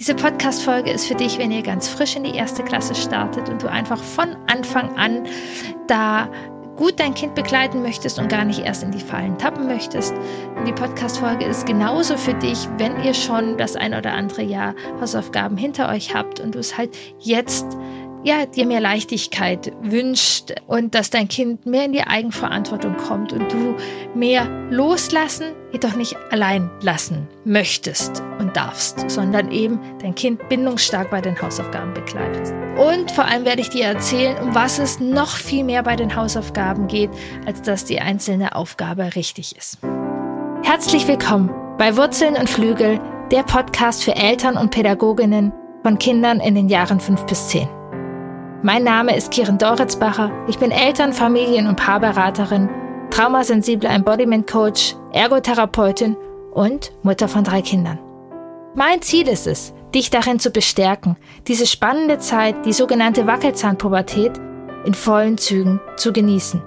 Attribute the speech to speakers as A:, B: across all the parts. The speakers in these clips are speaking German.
A: Diese Podcast-Folge ist für dich, wenn ihr ganz frisch in die erste Klasse startet und du einfach von Anfang an da gut dein Kind begleiten möchtest und gar nicht erst in die Fallen tappen möchtest. Und die Podcast-Folge ist genauso für dich, wenn ihr schon das ein oder andere Jahr Hausaufgaben hinter euch habt und du es halt jetzt ja, dir mehr Leichtigkeit wünscht und dass dein Kind mehr in die Eigenverantwortung kommt und du mehr loslassen, jedoch nicht allein lassen möchtest darfst, sondern eben dein Kind bindungsstark bei den Hausaufgaben begleitest. Und vor allem werde ich dir erzählen, um was es noch viel mehr bei den Hausaufgaben geht, als dass die einzelne Aufgabe richtig ist. Herzlich willkommen bei Wurzeln und Flügel, der Podcast für Eltern und Pädagoginnen von Kindern in den Jahren 5 bis 10. Mein Name ist Kiren Doritzbacher. Ich bin Eltern-, Familien- und Paarberaterin, traumasensible Embodiment Coach, Ergotherapeutin und Mutter von drei Kindern. Mein Ziel ist es, dich darin zu bestärken, diese spannende Zeit, die sogenannte Wackelzahnpubertät, in vollen Zügen zu genießen.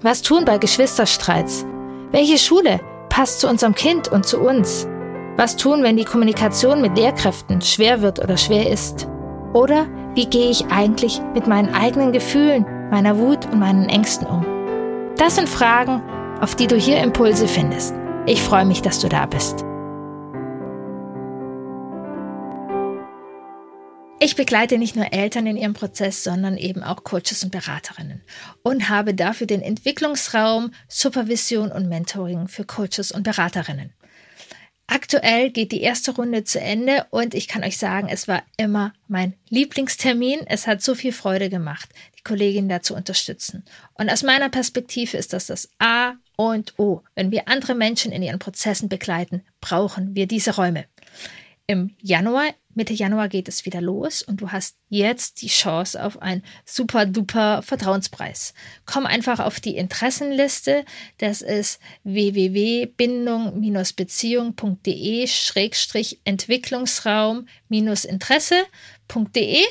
A: Was tun bei Geschwisterstreits? Welche Schule passt zu unserem Kind und zu uns? Was tun, wenn die Kommunikation mit Lehrkräften schwer wird oder schwer ist? Oder wie gehe ich eigentlich mit meinen eigenen Gefühlen, meiner Wut und meinen Ängsten um? Das sind Fragen, auf die du hier Impulse findest. Ich freue mich, dass du da bist. Ich begleite nicht nur Eltern in ihrem Prozess, sondern eben auch Coaches und Beraterinnen und habe dafür den Entwicklungsraum, Supervision und Mentoring für Coaches und Beraterinnen. Aktuell geht die erste Runde zu Ende und ich kann euch sagen, es war immer mein Lieblingstermin. Es hat so viel Freude gemacht, die Kollegin da zu unterstützen. Und aus meiner Perspektive ist das das A und O. Wenn wir andere Menschen in ihren Prozessen begleiten, brauchen wir diese Räume. Im Januar Mitte Januar geht es wieder los und du hast jetzt die Chance auf einen super duper Vertrauenspreis. Komm einfach auf die Interessenliste. Das ist www.bindung-beziehung.de Schrägstrich Entwicklungsraum Interesse.de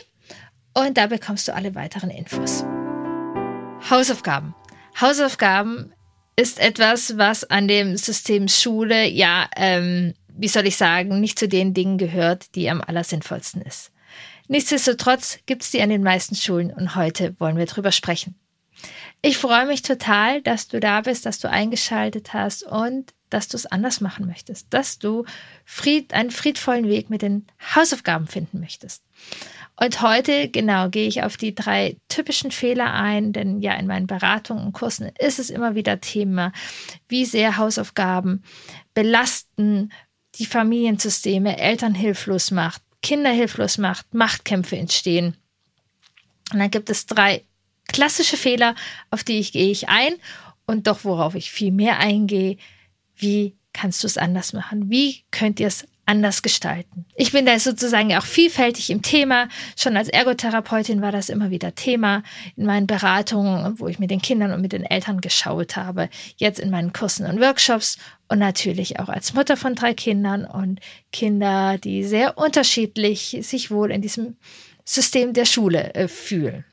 A: und da bekommst du alle weiteren Infos. Hausaufgaben. Hausaufgaben ist etwas, was an dem System Schule ja ähm, wie soll ich sagen, nicht zu den Dingen gehört, die am allersinnvollsten ist. Nichtsdestotrotz gibt es die an den meisten Schulen und heute wollen wir drüber sprechen. Ich freue mich total, dass du da bist, dass du eingeschaltet hast und dass du es anders machen möchtest, dass du Fried, einen friedvollen Weg mit den Hausaufgaben finden möchtest. Und heute, genau, gehe ich auf die drei typischen Fehler ein, denn ja, in meinen Beratungen und Kursen ist es immer wieder Thema, wie sehr Hausaufgaben belasten, die Familiensysteme, Eltern hilflos macht, Kinder hilflos macht, Machtkämpfe entstehen. Und dann gibt es drei klassische Fehler, auf die ich gehe ich ein und doch worauf ich viel mehr eingehe, wie kannst du es anders machen? Wie könnt ihr es anders gestalten. Ich bin da sozusagen auch vielfältig im Thema. Schon als Ergotherapeutin war das immer wieder Thema in meinen Beratungen, wo ich mit den Kindern und mit den Eltern geschaut habe. Jetzt in meinen Kursen und Workshops und natürlich auch als Mutter von drei Kindern und Kinder, die sehr unterschiedlich sich wohl in diesem System der Schule äh, fühlen.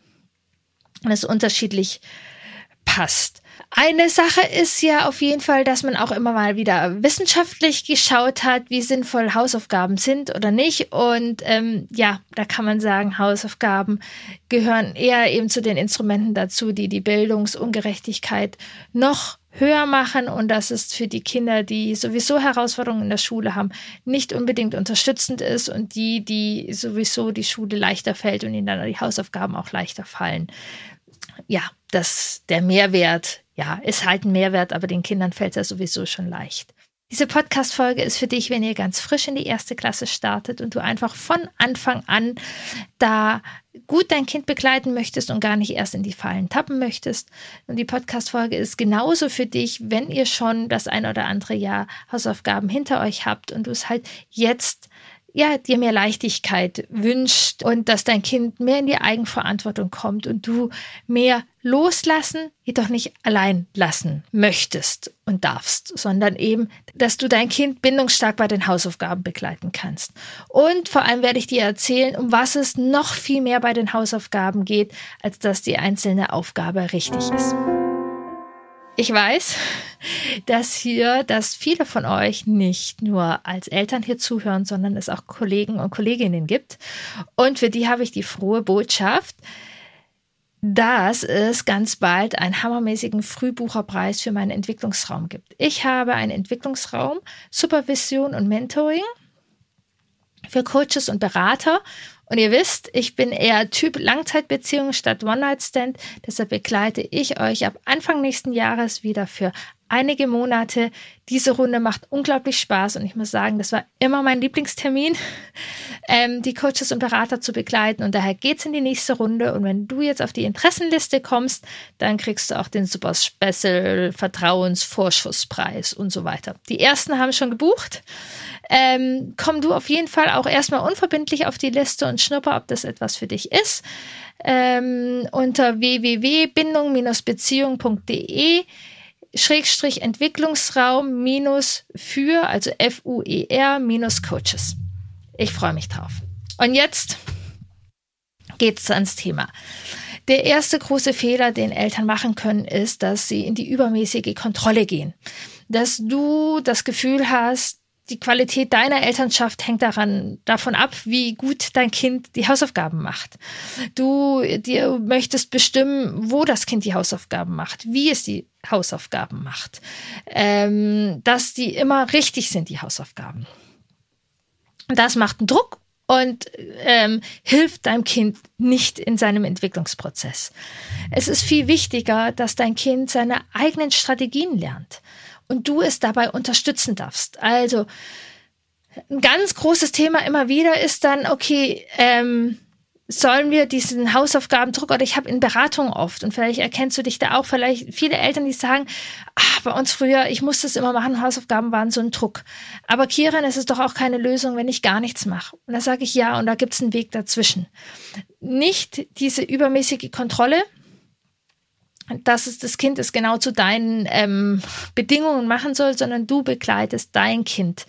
A: Und es unterschiedlich passt. Eine Sache ist ja auf jeden Fall, dass man auch immer mal wieder wissenschaftlich geschaut hat, wie sinnvoll Hausaufgaben sind oder nicht. Und ähm, ja, da kann man sagen, Hausaufgaben gehören eher eben zu den Instrumenten dazu, die die Bildungsungerechtigkeit noch höher machen und das ist für die Kinder, die sowieso Herausforderungen in der Schule haben, nicht unbedingt unterstützend ist und die, die sowieso die Schule leichter fällt und ihnen dann die Hausaufgaben auch leichter fallen. Ja, das, der Mehrwert ja, ist halt ein Mehrwert, aber den Kindern fällt es ja sowieso schon leicht. Diese Podcast-Folge ist für dich, wenn ihr ganz frisch in die erste Klasse startet und du einfach von Anfang an da gut dein Kind begleiten möchtest und gar nicht erst in die Fallen tappen möchtest. Und die Podcast-Folge ist genauso für dich, wenn ihr schon das ein oder andere Jahr Hausaufgaben hinter euch habt und du es halt jetzt ja, dir mehr Leichtigkeit wünscht und dass dein Kind mehr in die Eigenverantwortung kommt und du mehr loslassen, jedoch nicht allein lassen möchtest und darfst, sondern eben, dass du dein Kind bindungsstark bei den Hausaufgaben begleiten kannst. Und vor allem werde ich dir erzählen, um was es noch viel mehr bei den Hausaufgaben geht, als dass die einzelne Aufgabe richtig ist. Ich weiß, dass hier, dass viele von euch nicht nur als Eltern hier zuhören, sondern es auch Kollegen und Kolleginnen gibt. Und für die habe ich die frohe Botschaft, dass es ganz bald einen hammermäßigen Frühbucherpreis für meinen Entwicklungsraum gibt. Ich habe einen Entwicklungsraum, Supervision und Mentoring für Coaches und Berater und ihr wisst, ich bin eher Typ Langzeitbeziehung statt One-Night-Stand. Deshalb begleite ich euch ab Anfang nächsten Jahres wieder für einige Monate. Diese Runde macht unglaublich Spaß und ich muss sagen, das war immer mein Lieblingstermin, ähm, die Coaches und Berater zu begleiten. Und daher geht's in die nächste Runde. Und wenn du jetzt auf die Interessenliste kommst, dann kriegst du auch den Super Special Vertrauensvorschusspreis und so weiter. Die ersten haben schon gebucht ähm, komm du auf jeden Fall auch erstmal unverbindlich auf die Liste und schnupper, ob das etwas für dich ist. Ähm, unter www.bindung-beziehung.de Schrägstrich Entwicklungsraum minus für, also F-U-E-R minus Coaches. Ich freue mich drauf. Und jetzt geht's ans Thema. Der erste große Fehler, den Eltern machen können, ist, dass sie in die übermäßige Kontrolle gehen. Dass du das Gefühl hast, die Qualität deiner Elternschaft hängt daran, davon ab, wie gut dein Kind die Hausaufgaben macht. Du dir möchtest bestimmen, wo das Kind die Hausaufgaben macht, wie es die Hausaufgaben macht, ähm, dass die immer richtig sind, die Hausaufgaben. Das macht einen Druck und ähm, hilft deinem Kind nicht in seinem Entwicklungsprozess. Es ist viel wichtiger, dass dein Kind seine eigenen Strategien lernt und du es dabei unterstützen darfst. Also ein ganz großes Thema immer wieder ist dann, okay, ähm, sollen wir diesen Hausaufgabendruck oder ich habe in Beratung oft und vielleicht erkennst du dich da auch, vielleicht viele Eltern, die sagen, ach, bei uns früher, ich musste es immer machen, Hausaufgaben waren so ein Druck. Aber Kiran, es ist doch auch keine Lösung, wenn ich gar nichts mache. Und da sage ich ja und da gibt es einen Weg dazwischen. Nicht diese übermäßige Kontrolle, dass es das Kind es genau zu deinen ähm, Bedingungen machen soll, sondern du begleitest dein Kind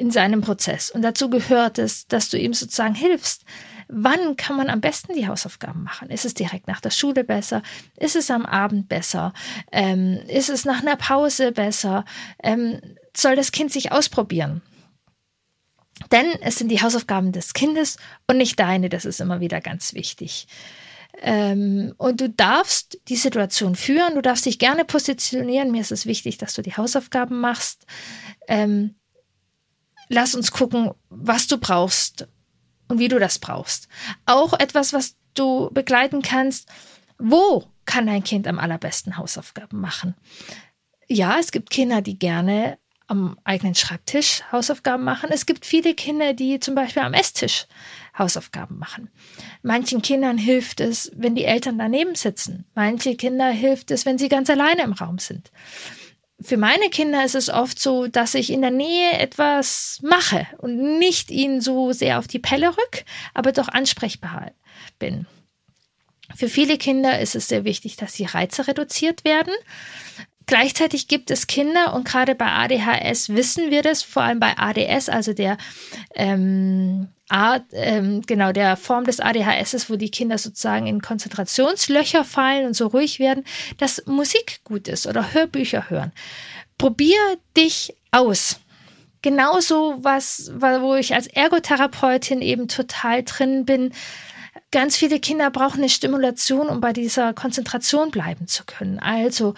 A: in seinem Prozess. Und dazu gehört es, dass du ihm sozusagen hilfst. Wann kann man am besten die Hausaufgaben machen? Ist es direkt nach der Schule besser? Ist es am Abend besser? Ähm, ist es nach einer Pause besser? Ähm, soll das Kind sich ausprobieren? Denn es sind die Hausaufgaben des Kindes und nicht deine. Das ist immer wieder ganz wichtig. Ähm, und du darfst die Situation führen, du darfst dich gerne positionieren. Mir ist es wichtig, dass du die Hausaufgaben machst. Ähm, lass uns gucken, was du brauchst und wie du das brauchst. Auch etwas, was du begleiten kannst. Wo kann dein Kind am allerbesten Hausaufgaben machen? Ja, es gibt Kinder, die gerne am eigenen Schreibtisch Hausaufgaben machen. Es gibt viele Kinder, die zum Beispiel am Esstisch Hausaufgaben machen. Manchen Kindern hilft es, wenn die Eltern daneben sitzen. Manche Kinder hilft es, wenn sie ganz alleine im Raum sind. Für meine Kinder ist es oft so, dass ich in der Nähe etwas mache und nicht ihnen so sehr auf die Pelle rück, aber doch ansprechbar bin. Für viele Kinder ist es sehr wichtig, dass die Reize reduziert werden. Gleichzeitig gibt es Kinder und gerade bei ADHS wissen wir das, vor allem bei ADS, also der ähm, Art, ähm, genau der Form des ADHS wo die Kinder sozusagen in Konzentrationslöcher fallen und so ruhig werden, dass Musik gut ist oder Hörbücher hören. Probier dich aus. Genauso was, wo ich als Ergotherapeutin eben total drin bin. Ganz viele Kinder brauchen eine Stimulation, um bei dieser Konzentration bleiben zu können. Also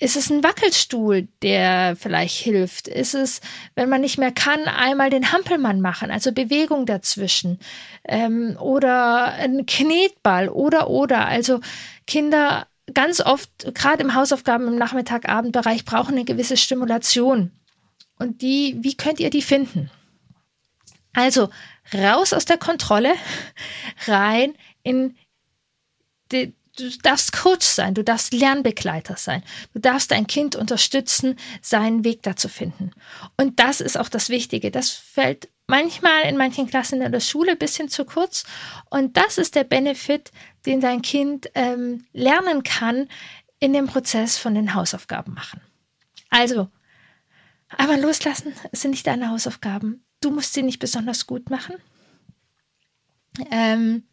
A: ist es ein Wackelstuhl, der vielleicht hilft? Ist es, wenn man nicht mehr kann, einmal den Hampelmann machen, also Bewegung dazwischen? Ähm, oder ein Knetball oder oder. Also Kinder ganz oft, gerade im Hausaufgaben im Nachmittag-Abendbereich, brauchen eine gewisse Stimulation. Und die, wie könnt ihr die finden? Also raus aus der Kontrolle, rein in die, du darfst Coach sein, du darfst Lernbegleiter sein, du darfst dein Kind unterstützen, seinen Weg dazu finden. Und das ist auch das Wichtige. Das fällt manchmal in manchen Klassen in der Schule ein bisschen zu kurz. Und das ist der Benefit, den dein Kind ähm, lernen kann in dem Prozess von den Hausaufgaben machen. Also, einmal loslassen, sind nicht deine Hausaufgaben. Du musst sie nicht besonders gut machen. Ähm,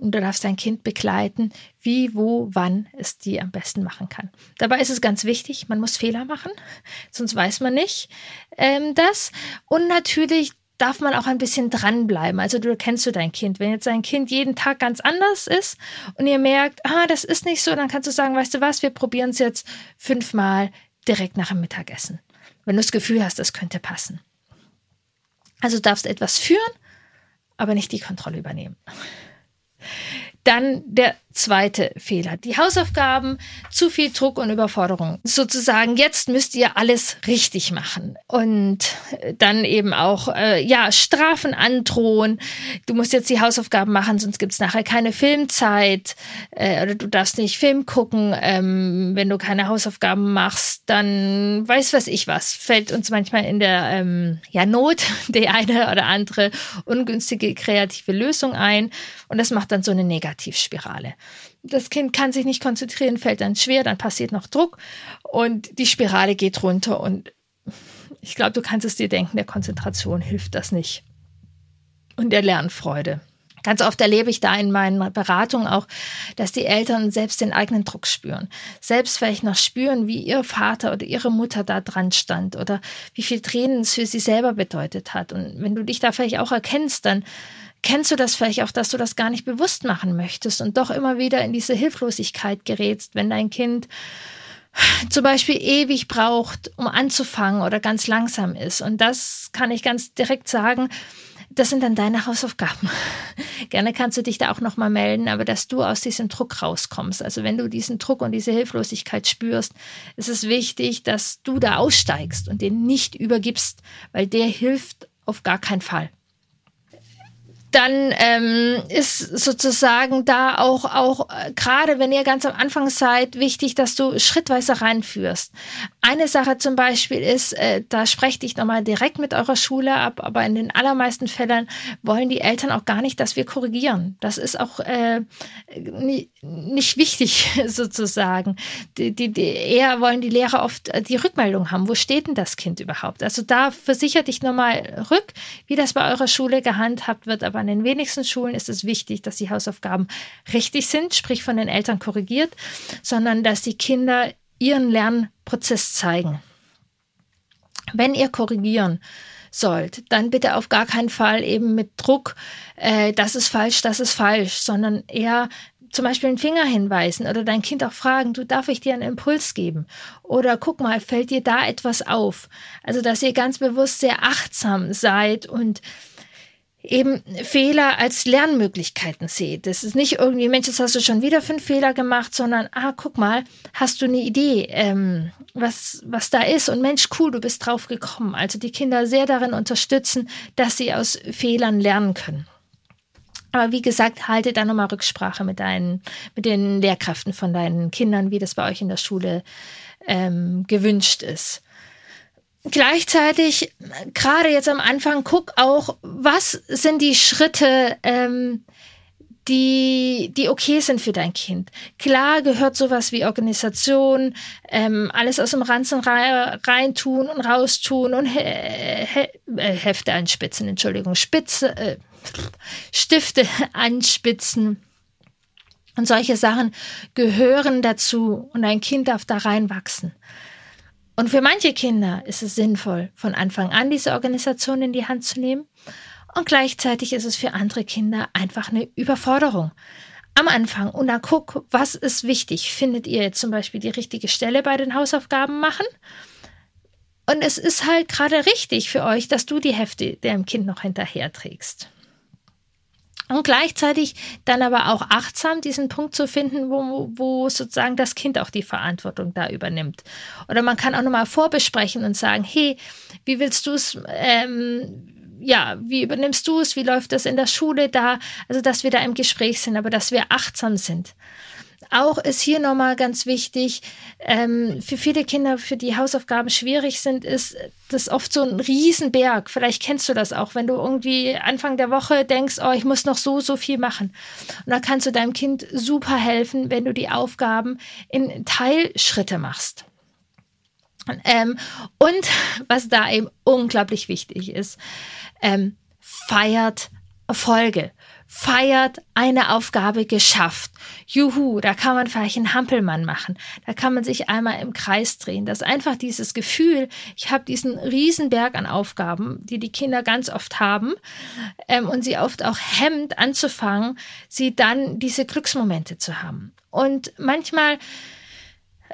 A: und du darfst dein Kind begleiten, wie, wo, wann es die am besten machen kann. Dabei ist es ganz wichtig, man muss Fehler machen, sonst weiß man nicht ähm, das. Und natürlich darf man auch ein bisschen dranbleiben. Also du kennst du dein Kind. Wenn jetzt dein Kind jeden Tag ganz anders ist und ihr merkt, ah, das ist nicht so, dann kannst du sagen, weißt du was, wir probieren es jetzt fünfmal direkt nach dem Mittagessen. Wenn du das Gefühl hast, das könnte passen. Also du darfst etwas führen, aber nicht die Kontrolle übernehmen. Dann der zweite Fehler. Die Hausaufgaben, zu viel Druck und Überforderung. Sozusagen, jetzt müsst ihr alles richtig machen. Und dann eben auch, äh, ja, Strafen androhen. Du musst jetzt die Hausaufgaben machen, sonst gibt's nachher keine Filmzeit. Äh, oder du darfst nicht Film gucken. Ähm, wenn du keine Hausaufgaben machst, dann weiß was ich was. Fällt uns manchmal in der ähm, ja, Not die eine oder andere ungünstige kreative Lösung ein. Und das macht dann so eine Negativspirale. Das Kind kann sich nicht konzentrieren, fällt dann schwer, dann passiert noch Druck und die Spirale geht runter. Und ich glaube, du kannst es dir denken, der Konzentration hilft das nicht. Und der Lernfreude. Ganz oft erlebe ich da in meinen Beratungen auch, dass die Eltern selbst den eigenen Druck spüren. Selbst vielleicht noch spüren, wie ihr Vater oder ihre Mutter da dran stand oder wie viel Tränen es für sie selber bedeutet hat. Und wenn du dich da vielleicht auch erkennst, dann Kennst du das vielleicht auch, dass du das gar nicht bewusst machen möchtest und doch immer wieder in diese Hilflosigkeit gerätst, wenn dein Kind zum Beispiel ewig braucht, um anzufangen oder ganz langsam ist? Und das kann ich ganz direkt sagen. Das sind dann deine Hausaufgaben. Gerne kannst du dich da auch nochmal melden, aber dass du aus diesem Druck rauskommst. Also wenn du diesen Druck und diese Hilflosigkeit spürst, ist es wichtig, dass du da aussteigst und den nicht übergibst, weil der hilft auf gar keinen Fall dann ähm, ist sozusagen da auch, auch äh, gerade wenn ihr ganz am Anfang seid, wichtig, dass du schrittweise reinführst. Eine Sache zum Beispiel ist, äh, da sprecht dich nochmal direkt mit eurer Schule ab, aber in den allermeisten Fällen wollen die Eltern auch gar nicht, dass wir korrigieren. Das ist auch äh, nicht wichtig sozusagen. Die, die, die, eher wollen die Lehrer oft äh, die Rückmeldung haben. Wo steht denn das Kind überhaupt? Also da versichert dich nochmal rück, wie das bei eurer Schule gehandhabt wird, aber an den wenigsten Schulen ist es wichtig, dass die Hausaufgaben richtig sind, sprich von den Eltern korrigiert, sondern dass die Kinder ihren Lernprozess zeigen. Wenn ihr korrigieren sollt, dann bitte auf gar keinen Fall eben mit Druck, äh, das ist falsch, das ist falsch, sondern eher zum Beispiel einen Finger hinweisen oder dein Kind auch fragen, du darf ich dir einen Impuls geben? Oder guck mal, fällt dir da etwas auf? Also, dass ihr ganz bewusst sehr achtsam seid und eben Fehler als Lernmöglichkeiten seht. Das ist nicht irgendwie, Mensch, jetzt hast du schon wieder fünf Fehler gemacht, sondern, ah, guck mal, hast du eine Idee, ähm, was, was da ist? Und Mensch, cool, du bist drauf gekommen. Also die Kinder sehr darin unterstützen, dass sie aus Fehlern lernen können. Aber wie gesagt, halte da nochmal Rücksprache mit deinen, mit den Lehrkräften von deinen Kindern, wie das bei euch in der Schule ähm, gewünscht ist. Gleichzeitig, gerade jetzt am Anfang, guck auch, was sind die Schritte, ähm, die, die okay sind für dein Kind. Klar gehört sowas wie Organisation, ähm, alles aus dem Ranzen reintun und raustun und he he äh, Hefte anspitzen, Entschuldigung, Spitze, äh, Stifte anspitzen. Und solche Sachen gehören dazu und ein Kind darf da reinwachsen. Und für manche Kinder ist es sinnvoll, von Anfang an diese Organisation in die Hand zu nehmen. Und gleichzeitig ist es für andere Kinder einfach eine Überforderung. Am Anfang, und dann guck, was ist wichtig? Findet ihr jetzt zum Beispiel die richtige Stelle bei den Hausaufgaben machen? Und es ist halt gerade richtig für euch, dass du die Hefte dem Kind noch hinterher trägst. Und gleichzeitig dann aber auch achtsam diesen Punkt zu finden, wo, wo sozusagen das Kind auch die Verantwortung da übernimmt. Oder man kann auch nochmal vorbesprechen und sagen, hey, wie willst du es, ähm, ja, wie übernimmst du es, wie läuft das in der Schule da? Also, dass wir da im Gespräch sind, aber dass wir achtsam sind. Auch ist hier nochmal ganz wichtig, ähm, für viele Kinder, für die Hausaufgaben schwierig sind, ist das oft so ein Riesenberg. Vielleicht kennst du das auch, wenn du irgendwie Anfang der Woche denkst, oh, ich muss noch so, so viel machen. Und da kannst du deinem Kind super helfen, wenn du die Aufgaben in Teilschritte machst. Ähm, und was da eben unglaublich wichtig ist, ähm, feiert Erfolge. Feiert eine Aufgabe geschafft. Juhu, da kann man vielleicht einen Hampelmann machen. Da kann man sich einmal im Kreis drehen. Das ist einfach dieses Gefühl, ich habe diesen Riesenberg an Aufgaben, die die Kinder ganz oft haben ähm, und sie oft auch hemmt anzufangen, sie dann diese Glücksmomente zu haben. Und manchmal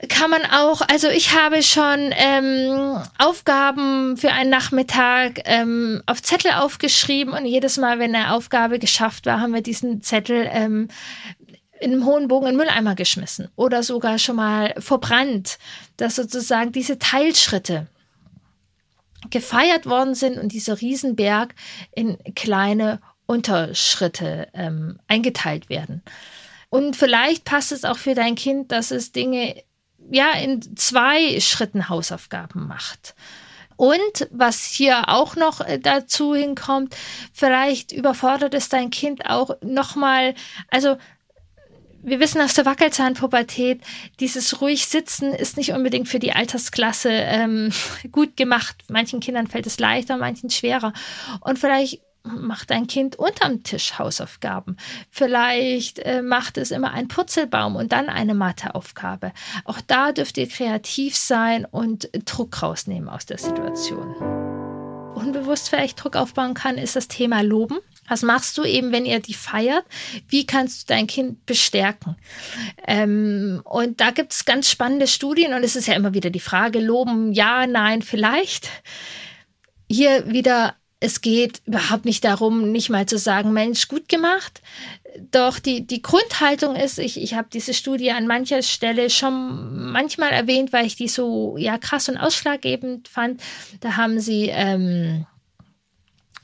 A: kann man auch, also ich habe schon ähm, Aufgaben für einen Nachmittag ähm, auf Zettel aufgeschrieben und jedes Mal, wenn eine Aufgabe geschafft war, haben wir diesen Zettel ähm, in einem hohen Bogen in den Mülleimer geschmissen oder sogar schon mal verbrannt, dass sozusagen diese Teilschritte gefeiert worden sind und dieser Riesenberg in kleine Unterschritte ähm, eingeteilt werden. Und vielleicht passt es auch für dein Kind, dass es Dinge ja in zwei Schritten Hausaufgaben macht. Und was hier auch noch äh, dazu hinkommt, vielleicht überfordert es dein Kind auch nochmal, also wir wissen aus der Wackelzahnpubertät, dieses ruhig sitzen ist nicht unbedingt für die Altersklasse ähm, gut gemacht. Manchen Kindern fällt es leichter, manchen schwerer. Und vielleicht macht dein Kind unterm Tisch Hausaufgaben. Vielleicht äh, macht es immer einen Purzelbaum und dann eine Matheaufgabe. Auch da dürft ihr kreativ sein und Druck rausnehmen aus der Situation. Unbewusst vielleicht Druck aufbauen kann, ist das Thema Loben. Was machst du eben, wenn ihr die feiert? Wie kannst du dein Kind bestärken? Ähm, und da gibt es ganz spannende Studien und es ist ja immer wieder die Frage, loben, ja, nein, vielleicht. Hier wieder es geht überhaupt nicht darum, nicht mal zu sagen, Mensch, gut gemacht. Doch die, die Grundhaltung ist, ich, ich habe diese Studie an mancher Stelle schon manchmal erwähnt, weil ich die so ja krass und ausschlaggebend fand. Da haben sie ähm,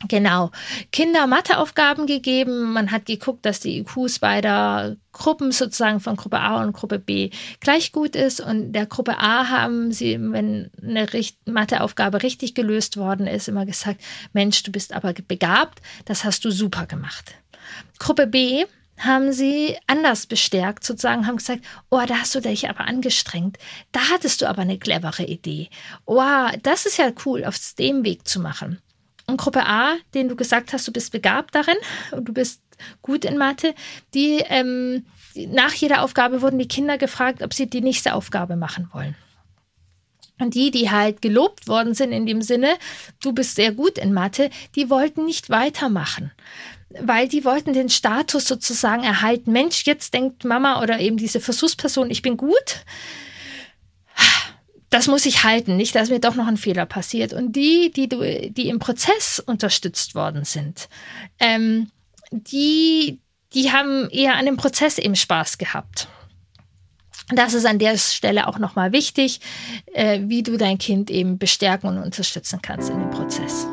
A: Genau. Kinder Matheaufgaben gegeben. Man hat geguckt, dass die IQs beider Gruppen sozusagen von Gruppe A und Gruppe B gleich gut ist. Und der Gruppe A haben sie, wenn eine Matheaufgabe richtig gelöst worden ist, immer gesagt, Mensch, du bist aber begabt, das hast du super gemacht. Gruppe B haben sie anders bestärkt, sozusagen, haben gesagt, oh, da hast du dich aber angestrengt. Da hattest du aber eine clevere Idee. Oh, das ist ja cool, auf dem Weg zu machen. Und Gruppe A, den du gesagt hast, du bist begabt darin und du bist gut in Mathe, die, ähm, nach jeder Aufgabe wurden die Kinder gefragt, ob sie die nächste Aufgabe machen wollen. Und die, die halt gelobt worden sind in dem Sinne, du bist sehr gut in Mathe, die wollten nicht weitermachen weil die wollten den Status sozusagen erhalten. Mensch, jetzt denkt Mama oder eben diese Versuchsperson, ich bin gut das muss ich halten, nicht, dass mir doch noch ein Fehler passiert. Und die, die, du, die im Prozess unterstützt worden sind, ähm, die, die haben eher an dem Prozess eben Spaß gehabt. Das ist an der Stelle auch nochmal wichtig, äh, wie du dein Kind eben bestärken und unterstützen kannst in dem Prozess.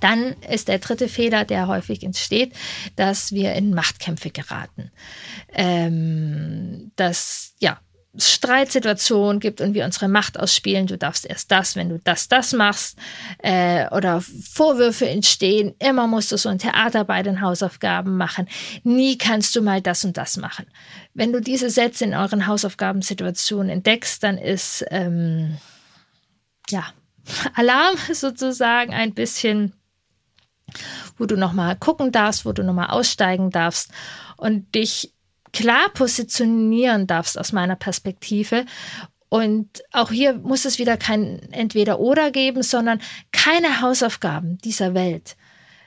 A: Dann ist der dritte Fehler, der häufig entsteht, dass wir in Machtkämpfe geraten. Ähm, dass, ja, Streitsituation gibt und wir unsere Macht ausspielen, du darfst erst das, wenn du das, das machst, äh, oder Vorwürfe entstehen, immer musst du so ein Theater bei den Hausaufgaben machen, nie kannst du mal das und das machen. Wenn du diese Sätze in euren Hausaufgabensituationen entdeckst, dann ist ähm, ja Alarm sozusagen ein bisschen, wo du nochmal gucken darfst, wo du nochmal aussteigen darfst und dich klar positionieren darfst aus meiner Perspektive. Und auch hier muss es wieder kein Entweder-Oder geben, sondern keine Hausaufgaben dieser Welt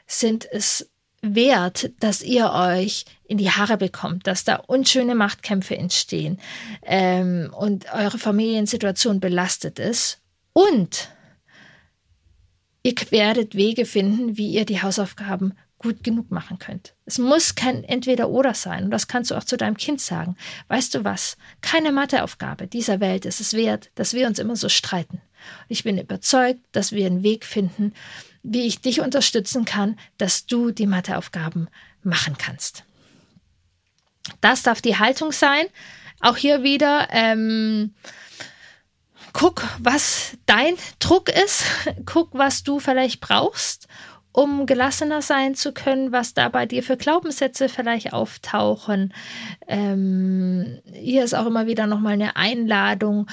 A: sind es wert, dass ihr euch in die Haare bekommt, dass da unschöne Machtkämpfe entstehen ähm, und eure Familiensituation belastet ist. Und ihr werdet Wege finden, wie ihr die Hausaufgaben gut genug machen könnt. Es muss kein Entweder-Oder sein. Und das kannst du auch zu deinem Kind sagen. Weißt du was? Keine Matheaufgabe dieser Welt ist es wert, dass wir uns immer so streiten. ich bin überzeugt, dass wir einen Weg finden, wie ich dich unterstützen kann, dass du die Matheaufgaben machen kannst. Das darf die Haltung sein. Auch hier wieder, ähm, guck, was dein Druck ist, guck, was du vielleicht brauchst um gelassener sein zu können, was da bei dir für Glaubenssätze vielleicht auftauchen. Ähm, hier ist auch immer wieder nochmal eine Einladung.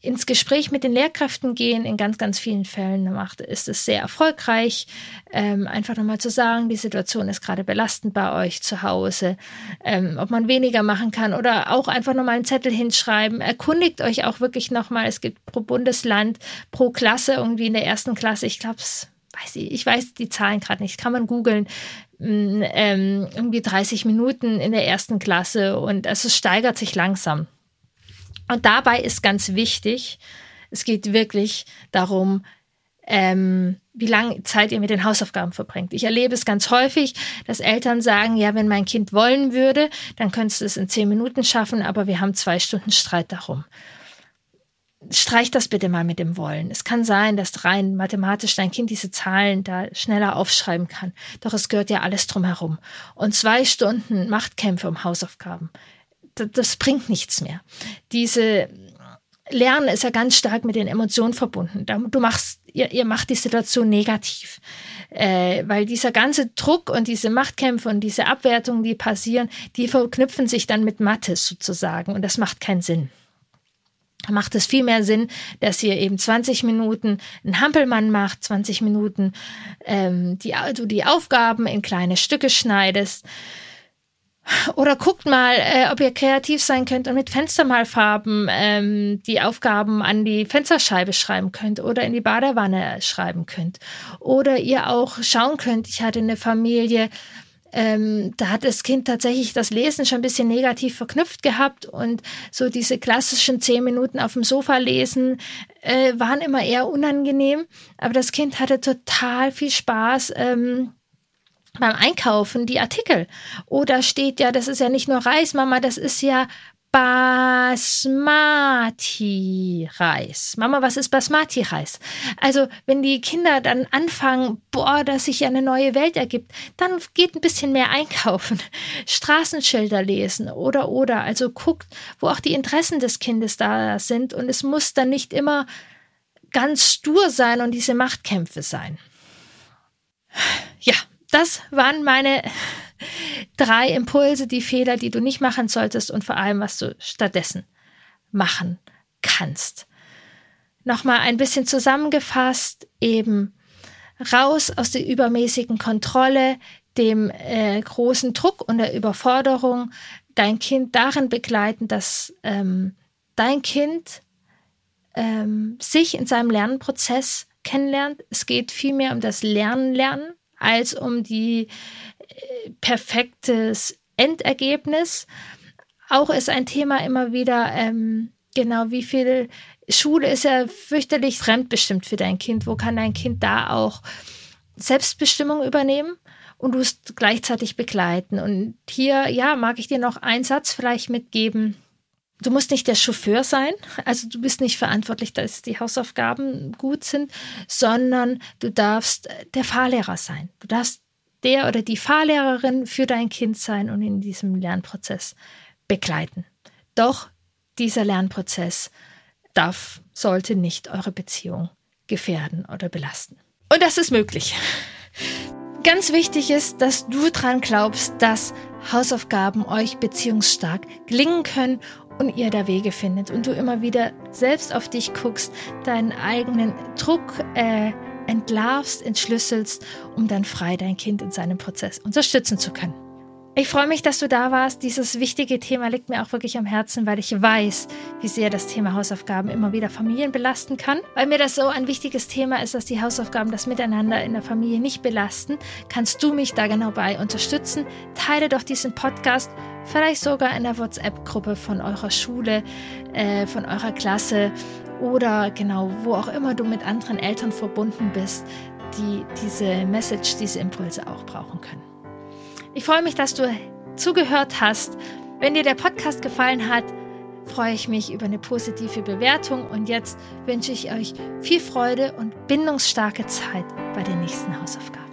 A: ins Gespräch mit den Lehrkräften gehen. In ganz, ganz vielen Fällen macht, ist es sehr erfolgreich. Ähm, einfach nochmal zu sagen, die Situation ist gerade belastend bei euch zu Hause, ähm, ob man weniger machen kann oder auch einfach nochmal einen Zettel hinschreiben. Erkundigt euch auch wirklich nochmal. Es gibt pro Bundesland, pro Klasse, irgendwie in der ersten Klasse, ich glaube, weiß ich, ich weiß die Zahlen gerade nicht, kann man googeln, mm, ähm, irgendwie 30 Minuten in der ersten Klasse und also es steigert sich langsam. Und dabei ist ganz wichtig, es geht wirklich darum, ähm, wie lange Zeit ihr mit den Hausaufgaben verbringt. Ich erlebe es ganz häufig, dass Eltern sagen, ja, wenn mein Kind wollen würde, dann könntest du es in zehn Minuten schaffen, aber wir haben zwei Stunden Streit darum. Streich das bitte mal mit dem Wollen. Es kann sein, dass rein mathematisch dein Kind diese Zahlen da schneller aufschreiben kann. Doch es gehört ja alles drumherum. Und zwei Stunden Machtkämpfe um Hausaufgaben das bringt nichts mehr. Diese Lernen ist ja ganz stark mit den Emotionen verbunden. Du machst, ihr, ihr macht die Situation negativ, äh, weil dieser ganze Druck und diese Machtkämpfe und diese Abwertungen, die passieren, die verknüpfen sich dann mit Mathe sozusagen und das macht keinen Sinn. Macht es viel mehr Sinn, dass ihr eben 20 Minuten einen Hampelmann macht, 20 Minuten ähm, die, du die Aufgaben in kleine Stücke schneidest oder guckt mal, äh, ob ihr kreativ sein könnt und mit Fenstermalfarben ähm, die Aufgaben an die Fensterscheibe schreiben könnt oder in die Badewanne schreiben könnt. Oder ihr auch schauen könnt, ich hatte eine Familie, ähm, da hat das Kind tatsächlich das Lesen schon ein bisschen negativ verknüpft gehabt und so diese klassischen zehn Minuten auf dem Sofa lesen äh, waren immer eher unangenehm. Aber das Kind hatte total viel Spaß. Ähm, beim Einkaufen die Artikel. Oder steht ja, das ist ja nicht nur Reis, Mama, das ist ja Basmati-Reis. Mama, was ist Basmati-Reis? Also, wenn die Kinder dann anfangen, boah, dass sich eine neue Welt ergibt, dann geht ein bisschen mehr einkaufen, Straßenschilder lesen oder, oder. Also guckt, wo auch die Interessen des Kindes da sind und es muss dann nicht immer ganz stur sein und diese Machtkämpfe sein. Ja, das waren meine drei Impulse, die Fehler, die du nicht machen solltest und vor allem, was du stattdessen machen kannst. Nochmal ein bisschen zusammengefasst, eben raus aus der übermäßigen Kontrolle, dem äh, großen Druck und der Überforderung, dein Kind darin begleiten, dass ähm, dein Kind ähm, sich in seinem Lernprozess kennenlernt. Es geht vielmehr um das Lernen, Lernen als um die äh, perfektes Endergebnis. Auch ist ein Thema immer wieder, ähm, genau, wie viel Schule ist ja fürchterlich fremdbestimmt für dein Kind. Wo kann dein Kind da auch Selbstbestimmung übernehmen? Und du es gleichzeitig begleiten. Und hier, ja, mag ich dir noch einen Satz vielleicht mitgeben Du musst nicht der Chauffeur sein, also du bist nicht verantwortlich, dass die Hausaufgaben gut sind, sondern du darfst der Fahrlehrer sein. Du darfst der oder die Fahrlehrerin für dein Kind sein und in diesem Lernprozess begleiten. Doch dieser Lernprozess darf, sollte nicht eure Beziehung gefährden oder belasten. Und das ist möglich. Ganz wichtig ist, dass du dran glaubst, dass Hausaufgaben euch beziehungsstark gelingen können und ihr da Wege findet und du immer wieder selbst auf dich guckst, deinen eigenen Druck äh, entlarvst, entschlüsselst, um dann frei dein Kind in seinem Prozess unterstützen zu können. Ich freue mich, dass du da warst. Dieses wichtige Thema liegt mir auch wirklich am Herzen, weil ich weiß, wie sehr das Thema Hausaufgaben immer wieder Familien belasten kann. Weil mir das so ein wichtiges Thema ist, dass die Hausaufgaben das Miteinander in der Familie nicht belasten, kannst du mich da genau bei unterstützen. Teile doch diesen Podcast, vielleicht sogar in der WhatsApp-Gruppe von eurer Schule, äh, von eurer Klasse oder genau, wo auch immer du mit anderen Eltern verbunden bist, die diese Message, diese Impulse auch brauchen können. Ich freue mich, dass du zugehört hast. Wenn dir der Podcast gefallen hat, freue ich mich über eine positive Bewertung und jetzt wünsche ich euch viel Freude und bindungsstarke Zeit bei den nächsten Hausaufgaben.